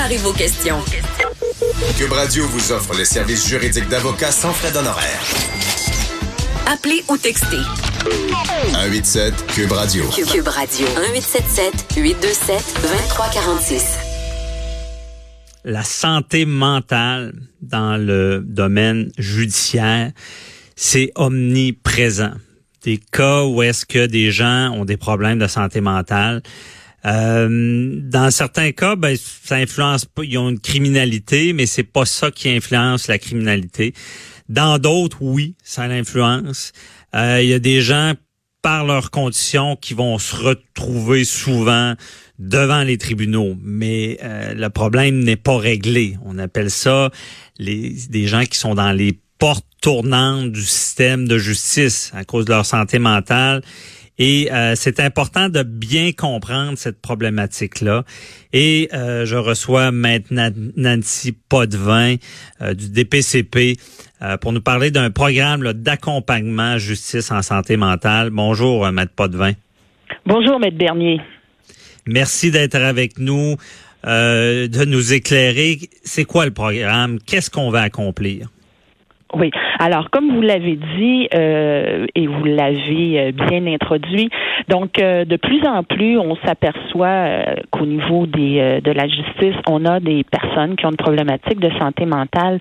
Préparez vos questions. Cube Radio vous offre les services juridiques d'avocats sans frais d'honoraires. Appelez ou textez. 187 Cube Radio. Cube Radio. 1877 827 2346. La santé mentale dans le domaine judiciaire, c'est omniprésent. Des cas où est-ce que des gens ont des problèmes de santé mentale. Euh, dans certains cas, ben, ça influence pas. Ils ont une criminalité, mais c'est pas ça qui influence la criminalité. Dans d'autres, oui, ça l'influence. Euh, il y a des gens par leurs conditions qui vont se retrouver souvent devant les tribunaux, mais euh, le problème n'est pas réglé. On appelle ça les, des gens qui sont dans les portes tournantes du système de justice à cause de leur santé mentale et euh, c'est important de bien comprendre cette problématique-là. Et euh, je reçois maintenant Nancy Potvin euh, du DPCP pour nous parler d'un programme d'accompagnement justice en santé mentale. Bonjour, Maître Potvin. Bonjour, Maître Bernier. Merci d'être avec nous, de nous éclairer. C'est quoi le programme? Qu'est-ce qu'on va accomplir? Oui. Alors, comme vous l'avez dit euh, et vous l'avez euh, bien introduit, donc euh, de plus en plus, on s'aperçoit qu'au niveau des de la justice, on a des personnes qui ont une problématique de santé mentale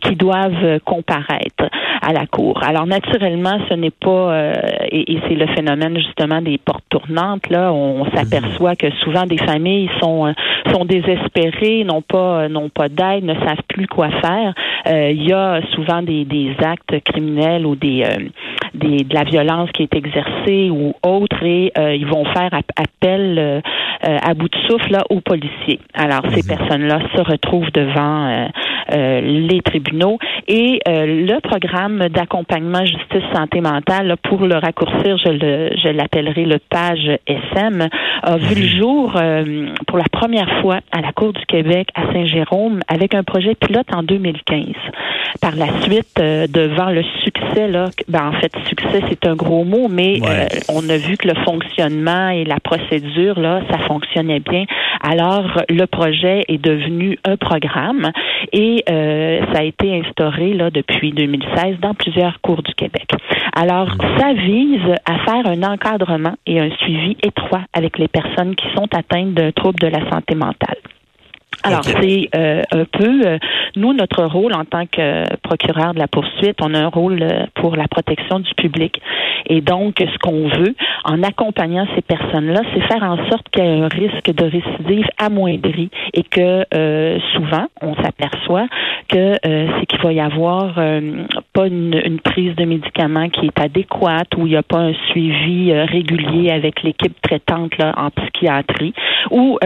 qui doivent comparaître à la cour. Alors, naturellement, ce n'est pas et, et c'est le phénomène justement des portes tournantes. Là, on, on s'aperçoit que souvent des familles sont sont désespérées, n'ont pas n'ont pas d'aide, ne savent plus quoi faire. Il y a souvent des, des actes criminels ou des, euh, des, de la violence qui est exercée ou autre et euh, ils vont faire appel euh, à bout de souffle là, aux policiers. Alors ces personnes-là se retrouvent devant les tribunaux et le programme d'accompagnement justice santé mentale pour le raccourcir, je le je l'appellerai le page SM a vu le mhm. jour pour la première fois à la Cour du Québec à Saint-Jérôme avec un projet pilote en 2015. Par la suite, euh, devant le succès, là, ben, en fait, succès, c'est un gros mot, mais euh, on a vu que le fonctionnement et la procédure, là, ça fonctionnait bien. Alors, le projet est devenu un programme et euh, ça a été instauré là, depuis 2016 dans plusieurs cours du Québec. Alors, ça vise à faire un encadrement et un suivi étroit avec les personnes qui sont atteintes d'un trouble de la santé mentale. Alors, c'est euh, un peu, euh, nous, notre rôle en tant que procureur de la poursuite, on a un rôle euh, pour la protection du public. Et donc, ce qu'on veut, en accompagnant ces personnes-là, c'est faire en sorte qu'il y ait un risque de récidive amoindri et que souvent, on s'aperçoit que c'est qu'il va y avoir pas une, une, prise de médicaments qui est adéquate ou il n'y a pas un suivi régulier avec l'équipe traitante là, en psychiatrie ou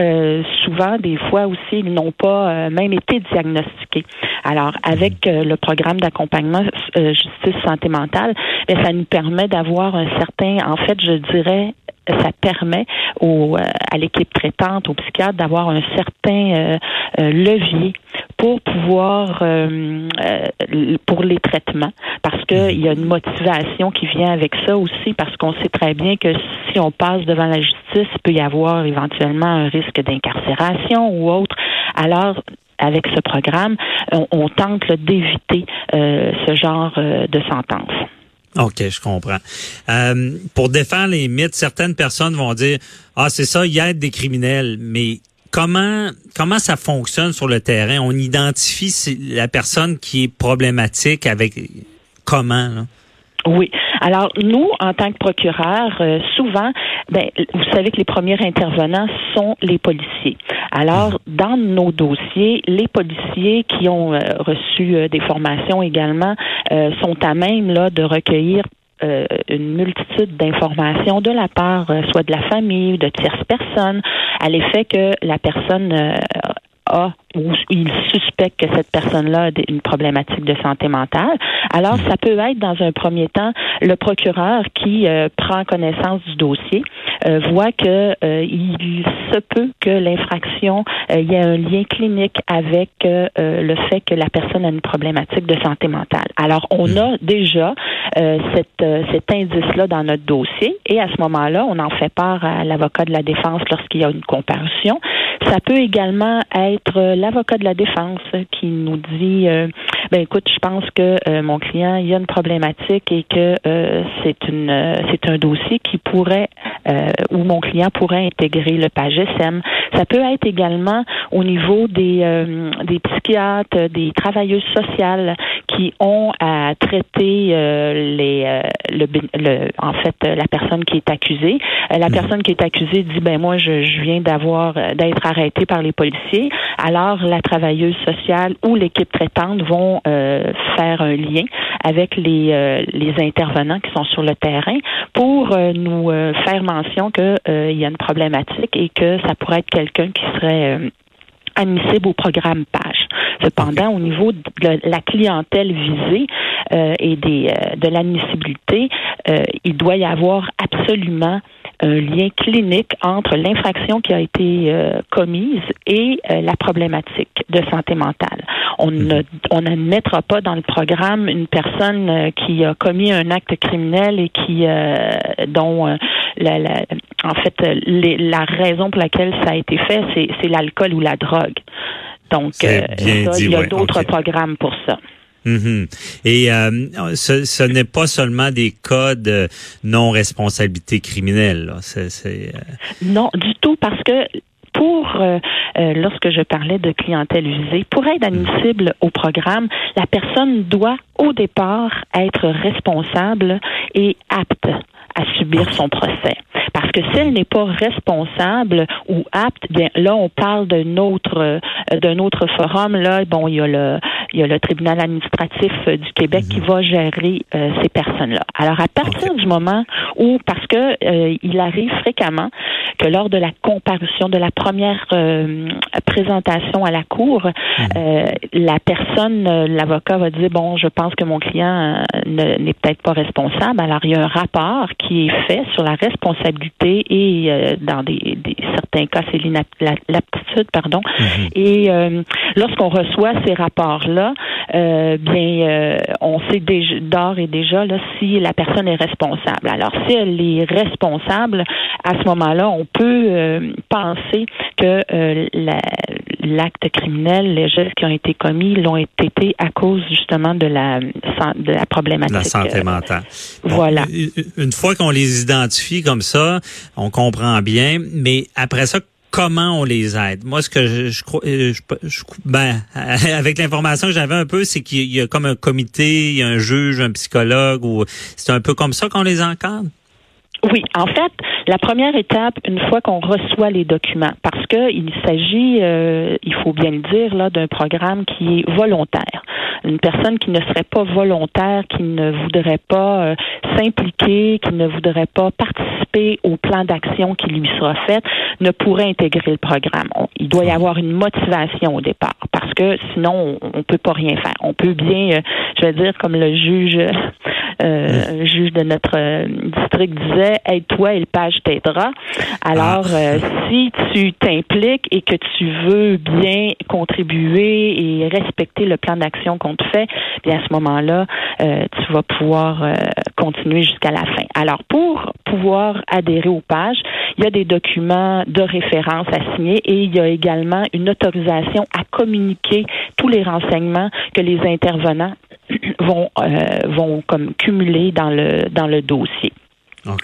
souvent, des fois aussi, n'ont pas euh, même été diagnostiqués. Alors, avec euh, le programme d'accompagnement euh, justice santé mentale, ben, ça nous permet d'avoir un certain, en fait, je dirais, ça permet au, à l'équipe traitante, aux psychiatres, d'avoir un certain levier pour pouvoir pour les traitements parce qu'il y a une motivation qui vient avec ça aussi parce qu'on sait très bien que si on passe devant la justice, il peut y avoir éventuellement un risque d'incarcération ou autre. Alors, avec ce programme, on, tente d'éviter euh, ce genre euh, de sentence. OK, je comprends. Euh, pour défendre les mythes, certaines personnes vont dire Ah, c'est ça, il y a des criminels, mais comment comment ça fonctionne sur le terrain? On identifie la personne qui est problématique avec comment? Là? Oui. Alors nous, en tant que procureur, euh, souvent, ben, vous savez que les premiers intervenants sont les policiers. Alors, dans nos dossiers, les policiers qui ont euh, reçu euh, des formations également sont à même là de recueillir une multitude d'informations de la part soit de la famille ou de tierces personnes à l'effet que la personne a ou il suspecte que cette personne-là a une problématique de santé mentale, alors ça peut être dans un premier temps le procureur qui euh, prend connaissance du dossier, euh, voit que euh, il se peut que l'infraction y ait un lien clinique avec le fait que la personne a une problématique de santé mentale. Alors on hmm. a déjà cette, cet indice-là dans notre dossier et à ce moment-là, on en fait part à l'avocat de la défense lorsqu'il y a une comparution. Ça peut également être l'avocat de la défense qui nous dit euh, ben écoute, je pense que euh, mon client il y a une problématique et que euh, c'est une c'est un dossier qui pourrait où mon client pourrait intégrer le PAGSM. Ça peut être également au niveau des des psychiatres, des travailleuses sociales qui ont à traiter les le, le, en fait la personne qui est accusée. la mmh. personne qui est accusée dit ben moi je, je viens d'avoir d'être arrêté par les policiers. Alors la travailleuse sociale ou l'équipe traitante vont euh, faire un lien avec les, euh, les intervenants qui sont sur le terrain pour euh, nous faire mention qu'il y a une problématique et que ça pourrait être quelqu'un qui serait admissible au programme PAGE. Cependant, au niveau de la clientèle visée et des, de l'admissibilité, il doit y avoir absolument un lien clinique entre l'infraction qui a été euh, commise et euh, la problématique de santé mentale. On mhm. ne on n'admettra pas dans le programme une personne euh, qui a commis un acte criminel et qui dont la, la, en fait la raison pour laquelle ça a été fait c'est l'alcool ou la drogue. Donc il y a d'autres programmes pour ça. Mhm. Et euh, ce, ce n'est pas seulement des cas de non-responsabilité criminelle. Euh, Non, du tout, parce que pour, euh, lorsque je parlais de clientèle usée, pour être admissible au programme, la personne doit au départ être responsable et apte à subir son procès. Parce que si elle n'est pas responsable ou apte, bien là on parle d'un autre d'un autre forum là. Bon, il y a le il y a le tribunal administratif euh, du Québec qui mhm. va gérer euh, ces personnes-là. Alors à partir du moment où, parce que euh, il arrive fréquemment que lors de la comparution de la première présentation à la cour, mhm. la personne, l'avocat va dire bon, je pense que mon client n'est peut-être pas responsable. Alors il y a un rapport qui est fait sur la responsabilité et dans des, certains cas c'est pardon. Mhm. Et lorsqu'on reçoit ces rapports-là euh, bien, euh, on sait déjà d'or et déjà là, si la personne est responsable. Alors, si elle est responsable, à ce moment-là, on peut euh, penser que l'acte criminel, les gestes qui ont été commis, l'ont été à cause justement de la, de la problématique. La santé mentale. voilà. Une fois qu'on les identifie comme ça, on comprend bien, mais après ça, comment on les aide. Moi, ce que je, je euh, ben, avec l'information que j'avais un peu, c'est qu'il y a comme un comité, y a un juge, un psychologue, ou c'est un peu comme ça qu'on les encadre? Oui, en fait, la première étape, une fois qu'on reçoit les documents, parce que il s'agit, euh, il faut bien le dire, là, d'un programme qui est volontaire. Une personne qui ne serait pas volontaire, qui ne voudrait pas euh, s'impliquer, qui ne voudrait pas participer au plan d'action qui lui sera fait, ne pourrait intégrer le programme. il doit y avoir une motivation au départ, parce que sinon, on, ne peut pas rien faire. On peut bien, euh, je vais dire, comme le juge euh, juge de notre euh, district disait, aide-toi et le page t'aidera. Alors, ah. euh, si tu t'impliques et que tu veux bien contribuer et respecter le plan d'action qu'on te fait, bien à ce moment-là, tu vas pouvoir continuer jusqu'à la fin. Alors, pour pouvoir adhérer aux pages, il y a des documents de référence à signer et il y a également une autorisation à communiquer tous les renseignements que les intervenants vont euh, vont comme cumuler dans le dans le dossier.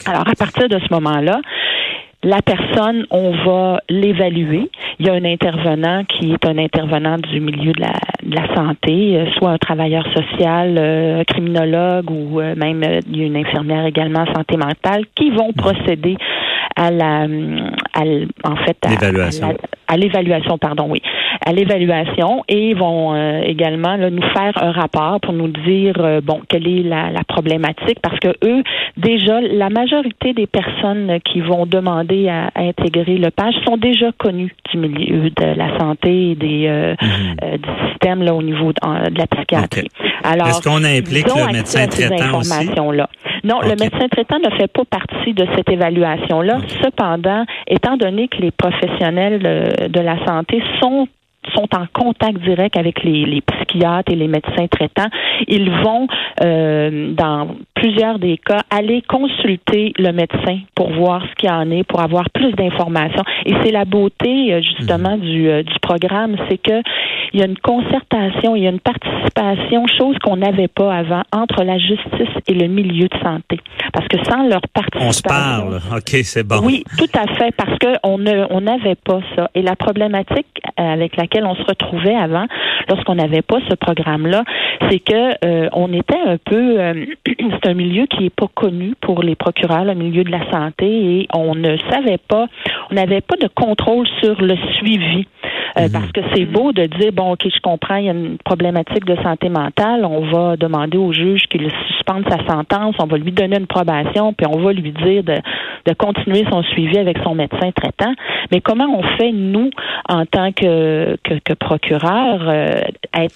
Alors à partir de ce moment-là, la personne, on va l'évaluer. Il y a un intervenant qui est un intervenant du milieu de la, de la santé, euh, soit un travailleur social, euh, un criminologue ou même il y a une infirmière également en santé mentale qui vont procéder à la, à, en fait, à l'évaluation. À, l'évaluation, pardon, oui, à l'évaluation et vont euh, également là, nous faire un rapport pour nous dire euh, bon quelle est la, la, problématique parce que eux déjà la majorité des personnes qui vont demander à, intégrer le page sont déjà connus du milieu de la santé et des mhm. du système là au niveau de, la psychiatrie. Alors est-ce qu'on implique le médecin traitant aussi? Là. Non, le médecin traitant ne fait pas partie de cette évaluation-là. Cependant, étant donné que les professionnels de la santé sont sont en contact direct avec les, psychiatres et les médecins traitants, ils vont, euh, dans plusieurs des cas, aller consulter le médecin pour voir ce qu'il en est, pour avoir plus d'informations. Et c'est la beauté, euh, justement, mhm. du, euh, du programme, c'est que il y a une concertation, il y a une participation, chose qu'on n'avait pas avant, entre la justice et le milieu de santé. Parce que sans leur participation... On se parle, OK, c'est bon. Oui, tout à fait, parce qu'on on n'avait pas ça. Et la problématique avec laquelle on se retrouvait avant, lorsqu'on n'avait pas ce programme-là, c'est que euh, on était un peu, euh, c'est un milieu qui est pas connu pour les procureurs, le milieu de la santé, et on ne savait pas, on n'avait pas de contrôle sur le suivi. Euh, mhm. Parce que c'est beau de dire, bon, OK, je comprends, il y a une problématique de santé mentale, on va demander au juge qu'il suspende sa sentence, on va lui donner une probation, puis on va lui dire de, de continuer son suivi avec son médecin traitant. Mais comment on fait, nous, en tant que, que, procureur, euh,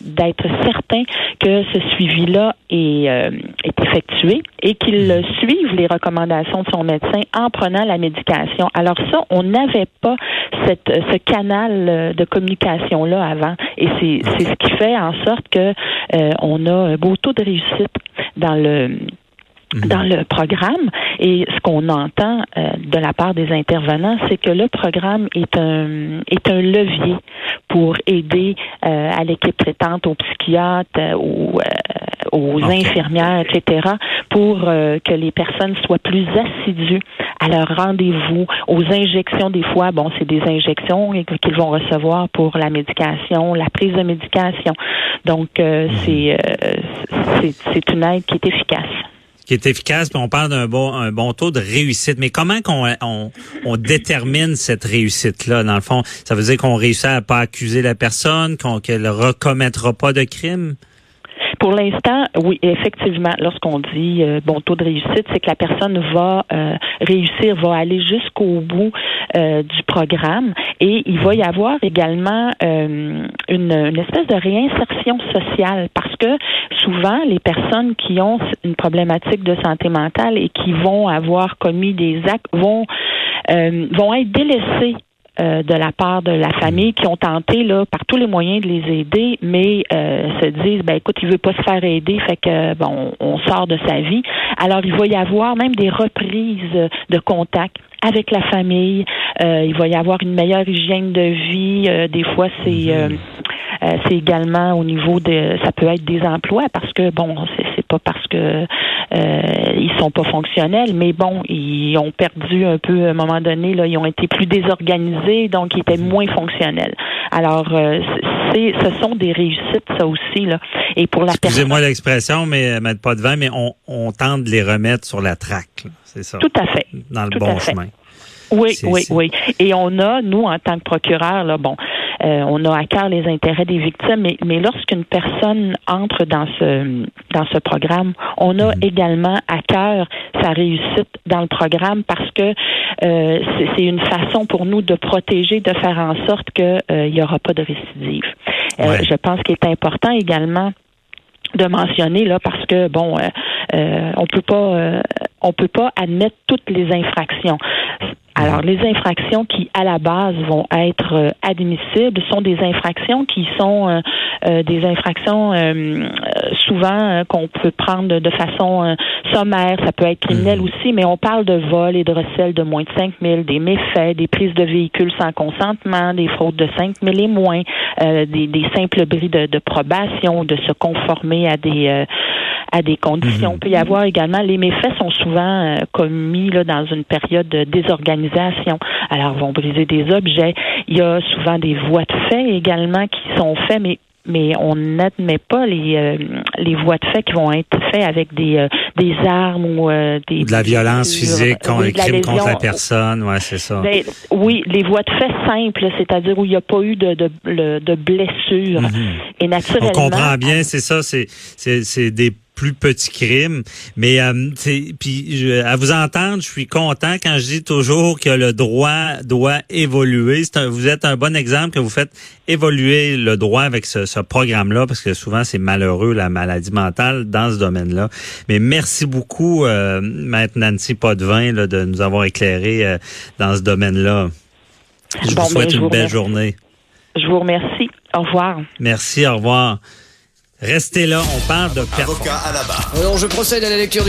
d'être certain que ce suivi-là est, euh, est effectué et qu'il mhm. suive les recommandations de son médecin en prenant la médication? Alors ça, on n'avait pas cette, ce canal de communication-là avant. Et c'est, ce qui fait en sorte que euh, on a un beau taux de réussite dans le. Dans le programme. Et ce qu'on entend euh, de la part des intervenants, c'est que le programme est un est un levier pour aider euh, à l'équipe traitante, aux psychiatres, euh, aux, aux infirmières, etc., pour que les personnes soient plus assidues à leur rendez-vous, aux injections des fois. Bon, c'est des injections qu'ils vont recevoir pour la médication, la prise de médication. Donc, mhm. c'est c'est une aide qui est efficace qui est efficace, puis on parle d'un bon, un bon taux de réussite. Mais comment qu'on on, on détermine cette réussite-là? Dans le fond, ça veut dire qu'on réussit à pas accuser la personne, qu'on qu'elle recommettra pas de crime? Pour l'instant, oui, effectivement, lorsqu'on dit euh, bon taux de réussite, c'est que la personne va euh, réussir, va aller jusqu'au bout euh, du programme. Et il va y avoir également une, une, espèce de réinsertion sociale parce que souvent les personnes qui ont une problématique de santé mentale et qui vont avoir commis des actes vont vont être délaissées euh, de la part de la famille qui ont tenté là par tous les moyens de les aider, mais euh, se disent ben écoute, il veut pas se faire aider, fait que bon, on sort de sa vie. Alors il va y avoir même des reprises de contact avec la famille. Euh, il va y avoir une meilleure hygiène de vie. des fois, c'est mhm. Euh, c'est également au niveau de, ça peut être des emplois parce que bon, c'est pas parce que euh, ils sont pas fonctionnels, mais bon, ils ont perdu un peu à un moment donné là, ils ont été plus désorganisés, donc ils étaient moins fonctionnels. Alors, euh, c'est, ce sont des réussites ça aussi là. Et pour la Excusez-moi l'expression, mais mettre pas de vin, mais on, on tente de les remettre sur la traque, c'est ça. Tout à fait. Dans le bon chemin. Oui, oui, oui. Et on a, nous, en tant que procureur, là, bon, euh, on a à cœur les intérêts des victimes, mais, mais lorsqu'une personne entre dans ce dans ce programme, on a mhm. également à cœur sa réussite dans le programme parce que euh, c'est une façon pour nous de protéger, de faire en sorte qu'il euh, n'y aura pas de récidive. Je pense qu'il est important également de mentionner là parce que bon on peut pas on peut pas admettre toutes les infractions alors, les infractions qui, à la base, vont être euh, admissibles sont des infractions qui sont euh, euh, des infractions souvent qu'on peut prendre de façon sommaire. Ça peut être criminel mhm. aussi, mais on parle de vol et de recel de moins de 5 000, des méfaits, des prises de véhicules sans consentement, des fraudes de 5 000 et moins, des, des, simples bris de, de, probation, de se conformer à des à des conditions. Il mhm. peut y avoir également, les méfaits sont souvent commis là, dans une période de désorganisation alors, vont briser des objets. Il y a souvent des voies de fait également qui sont faites, mais mais on n'admet pas les, euh, les voies de fait qui vont être faits avec des, euh, des armes ou euh, des... De la violence physique, contre oui, les crimes contre la personne, ouais, c'est ça. Ben, oui, les voies de fait simples, c'est-à-dire où il n'y a pas eu de, de, de blessures. Et On naturellement... comprend bien, c'est ça, c'est des plus petits crimes, mais euh, puis je- à vous entendre, je suis content quand je dis toujours que le droit doit évoluer. Un- vous êtes un bon exemple que vous faites évoluer le droit avec ce, ce programme-là, parce que souvent c'est malheureux la maladie mentale dans ce domaine-là. Mais merci beaucoup, euh, Maître Nancy Potvin, là, de nous avoir éclairé euh, dans ce domaine-là. Je Bon, vous souhaite je une vous belle remercie. journée. Je vous remercie. Au revoir. Merci, au revoir. Restez là, on parle de performance. Avocat à la barre. Alors, je procède à la lecture du